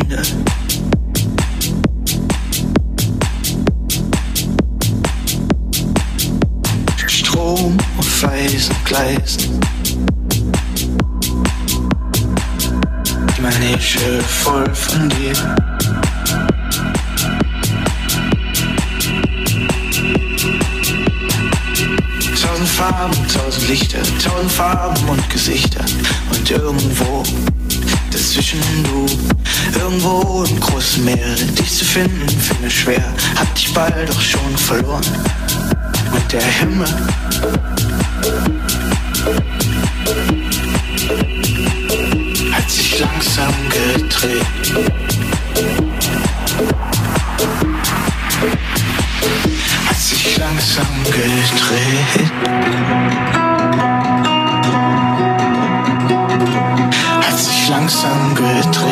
Ende. Strom und Feisen gleisen. Die Manege voll von dir. Tausend Farben, tausend Lichter, tausend Farben und Gesichter und irgendwo dazwischen du. Irgendwo im großen Meer, dich zu finden, finde schwer. Hab dich bald doch schon verloren. Und der Himmel. Hat sich langsam gedreht. Hat sich langsam gedreht. Some good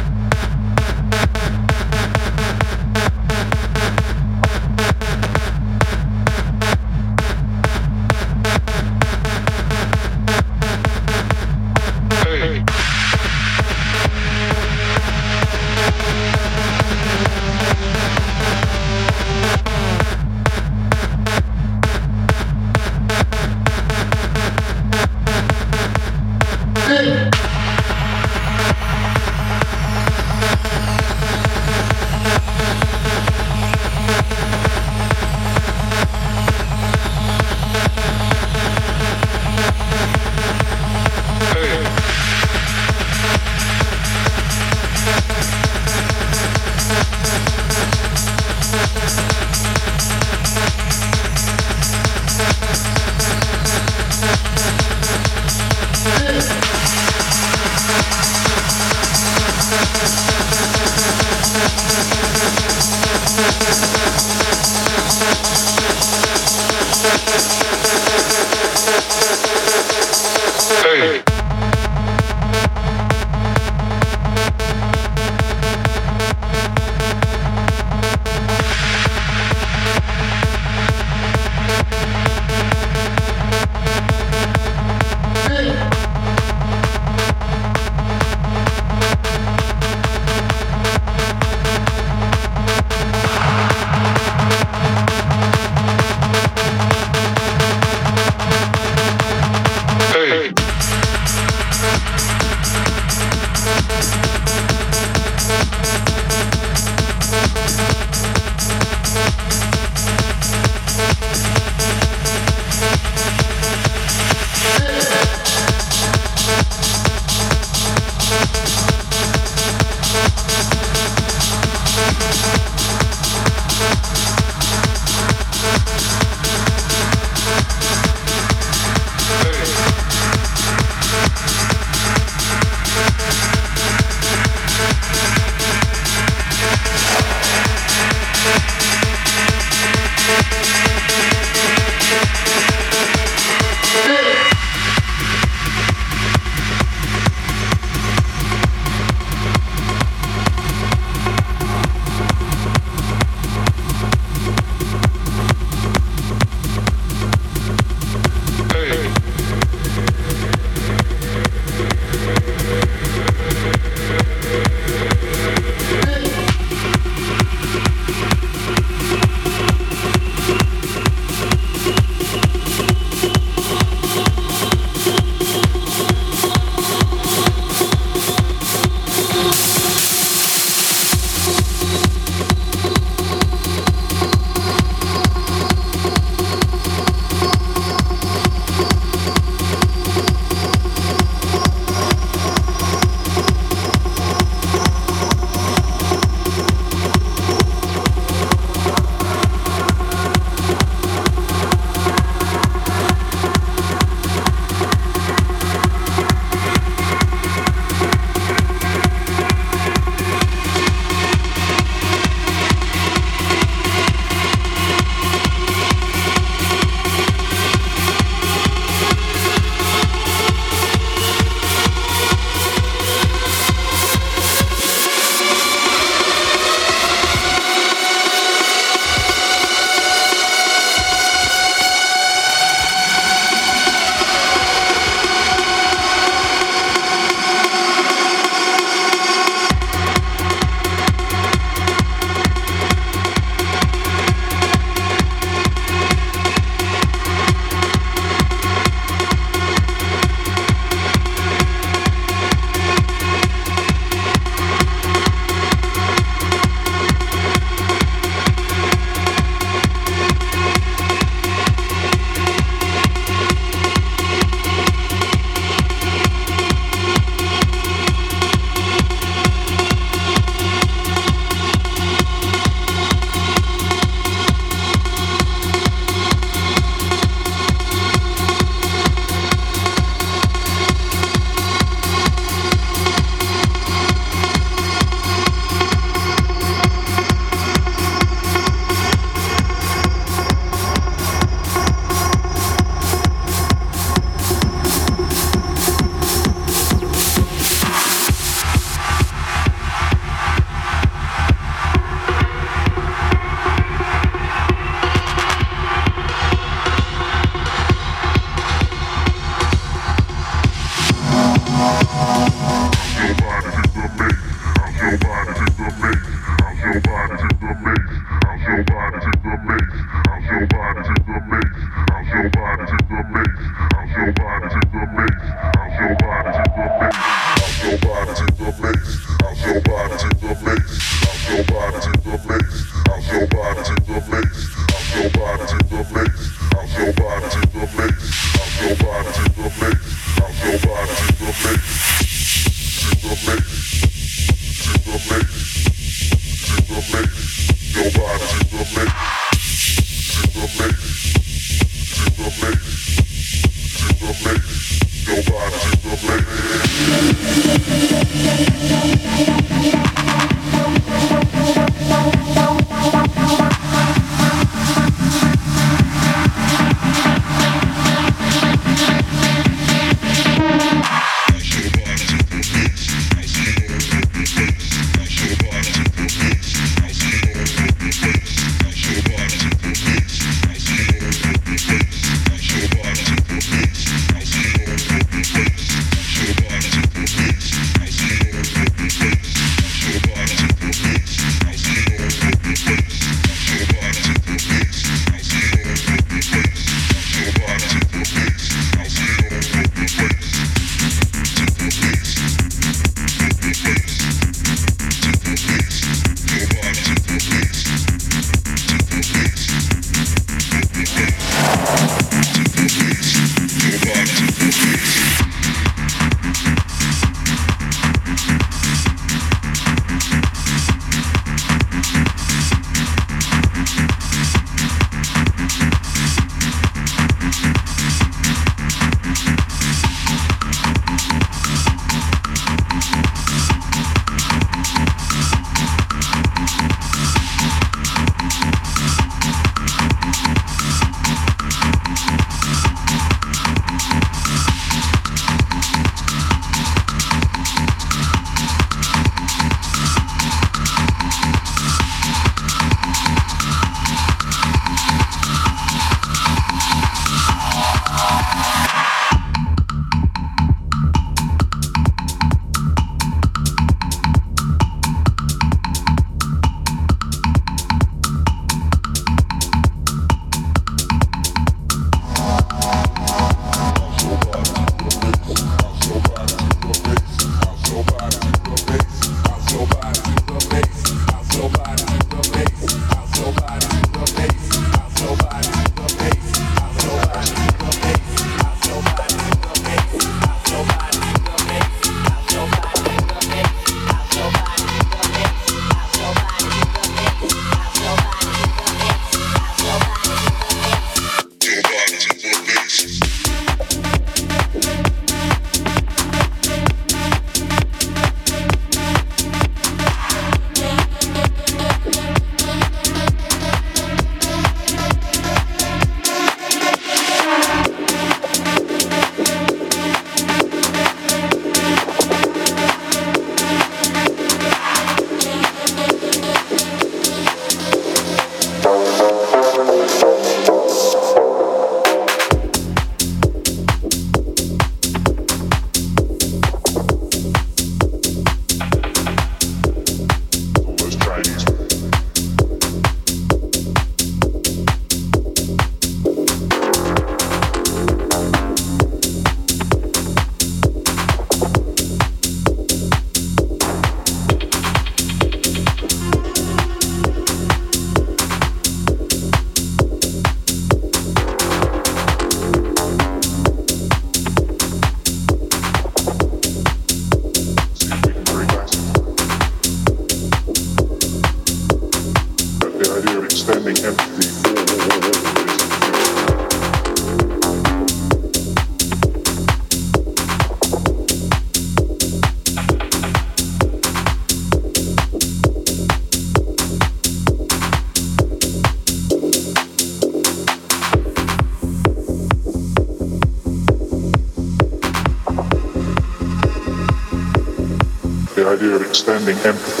extending empathy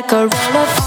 like a roll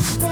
heart.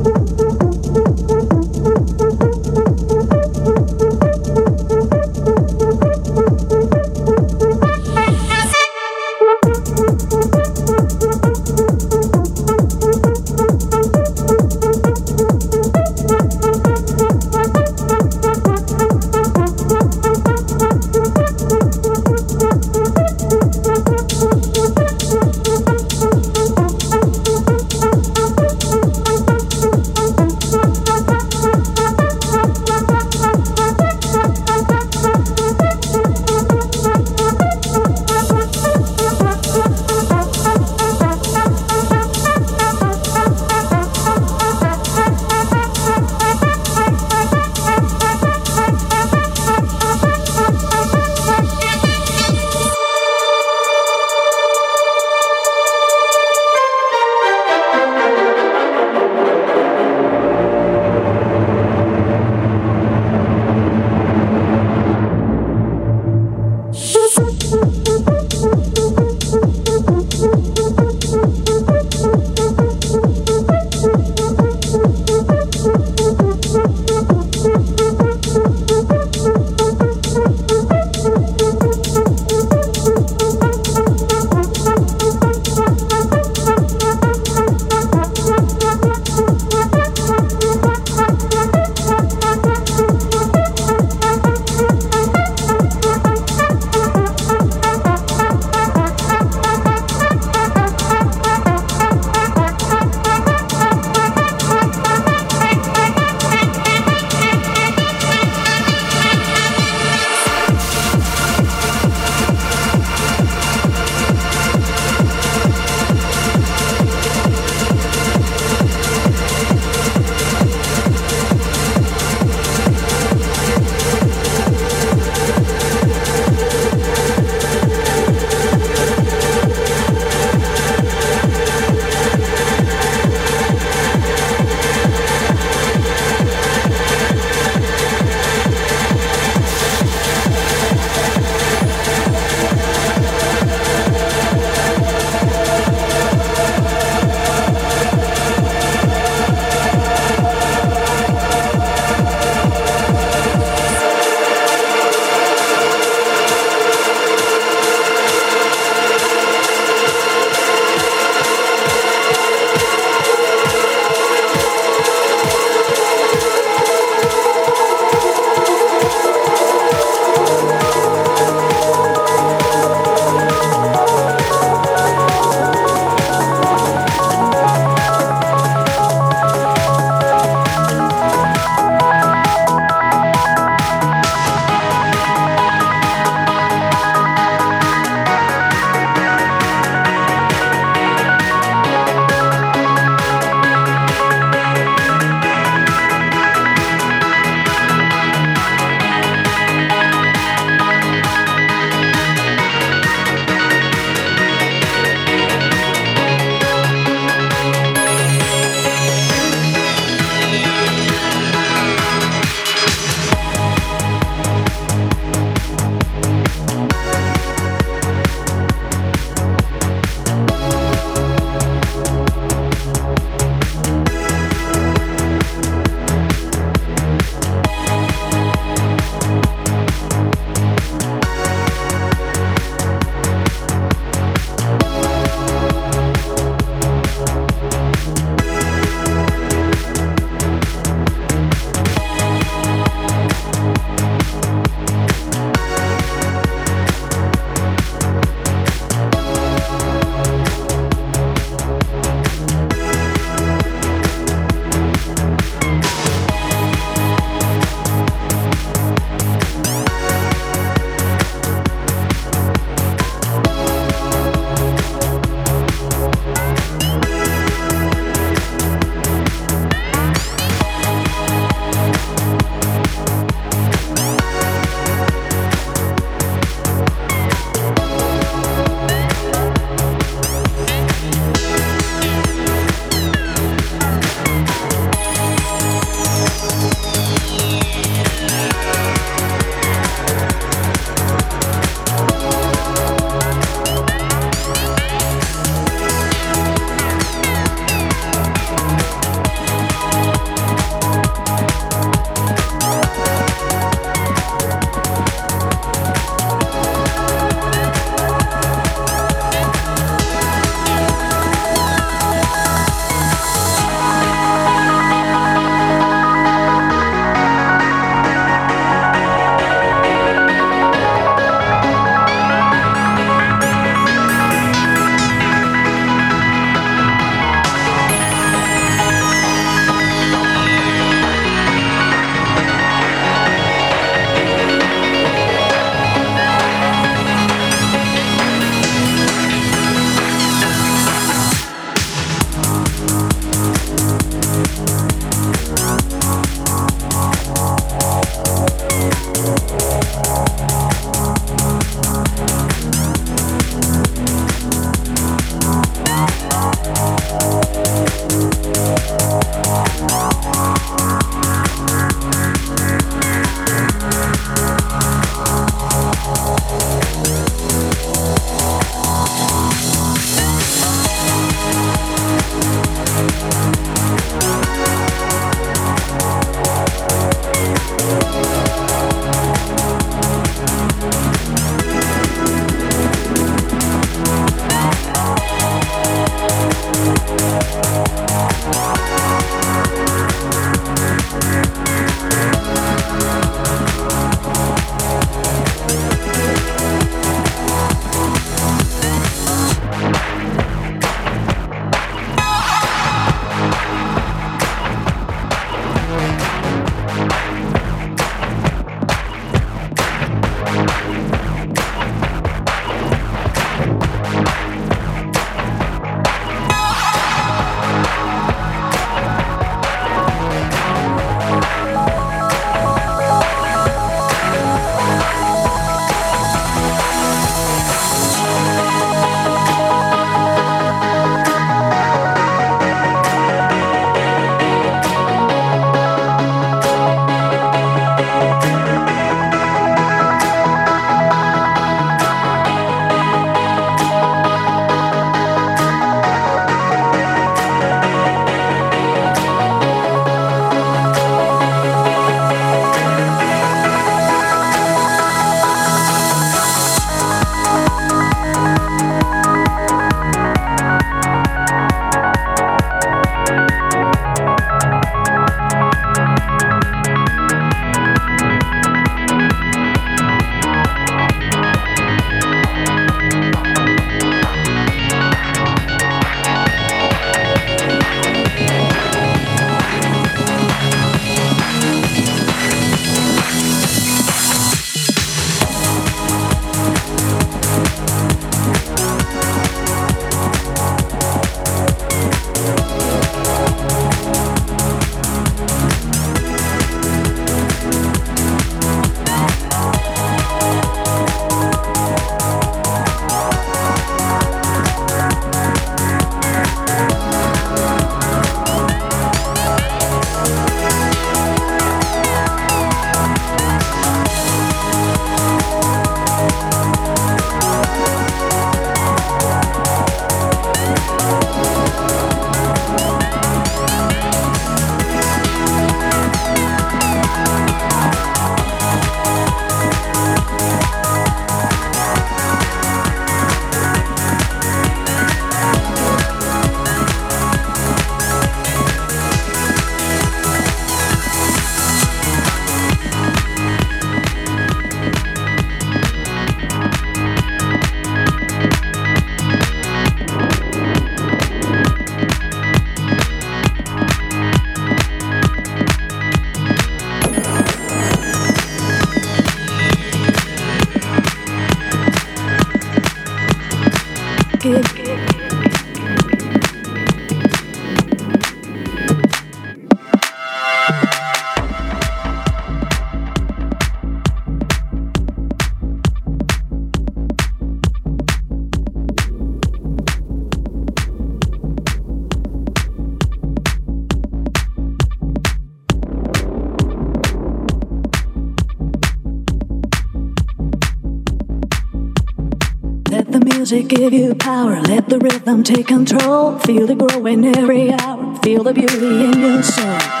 music give you power. Let the rhythm take control. Feel it growing every hour. Feel the beauty in your soul.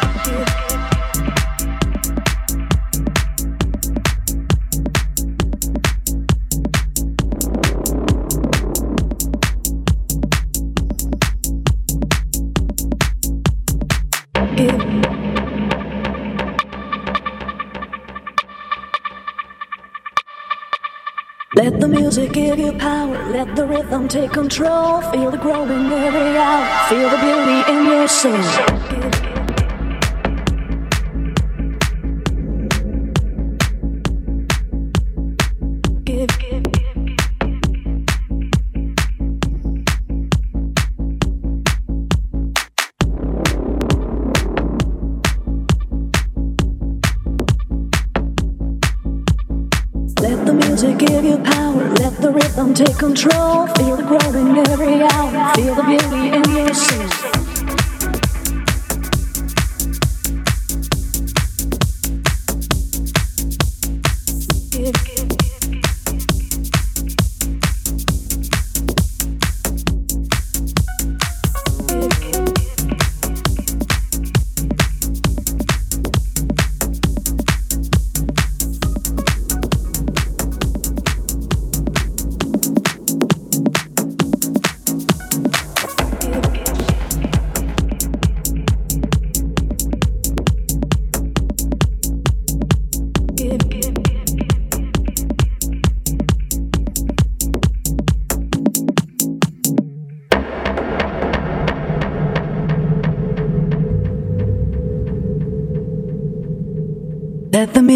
Music give you power. Let the rhythm take control. Feel the growing every hour. Feel the beauty in your soul.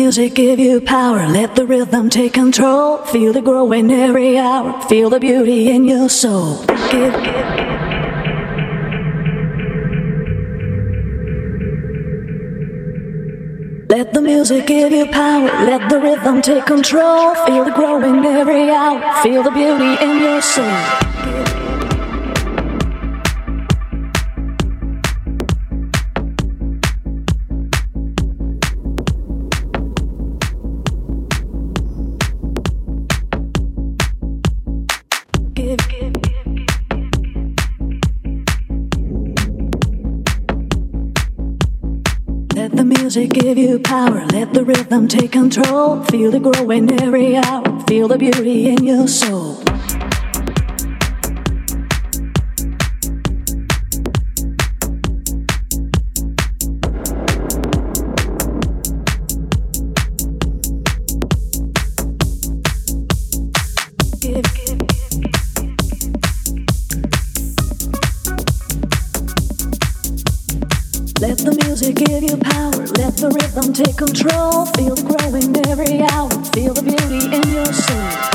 Music give you power. Let the rhythm take control. Feel it growing every hour. Feel the beauty in your soul. Give, give, give. Let the music give you power. Let the rhythm take control. Feel the growing every hour. Feel the beauty in your soul. Music give you power. Let the rhythm take control. Feel it growing every hour. Feel the beauty in your soul. Take control. Feel the growing every hour. Feel the beauty in your soul.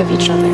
Of each other.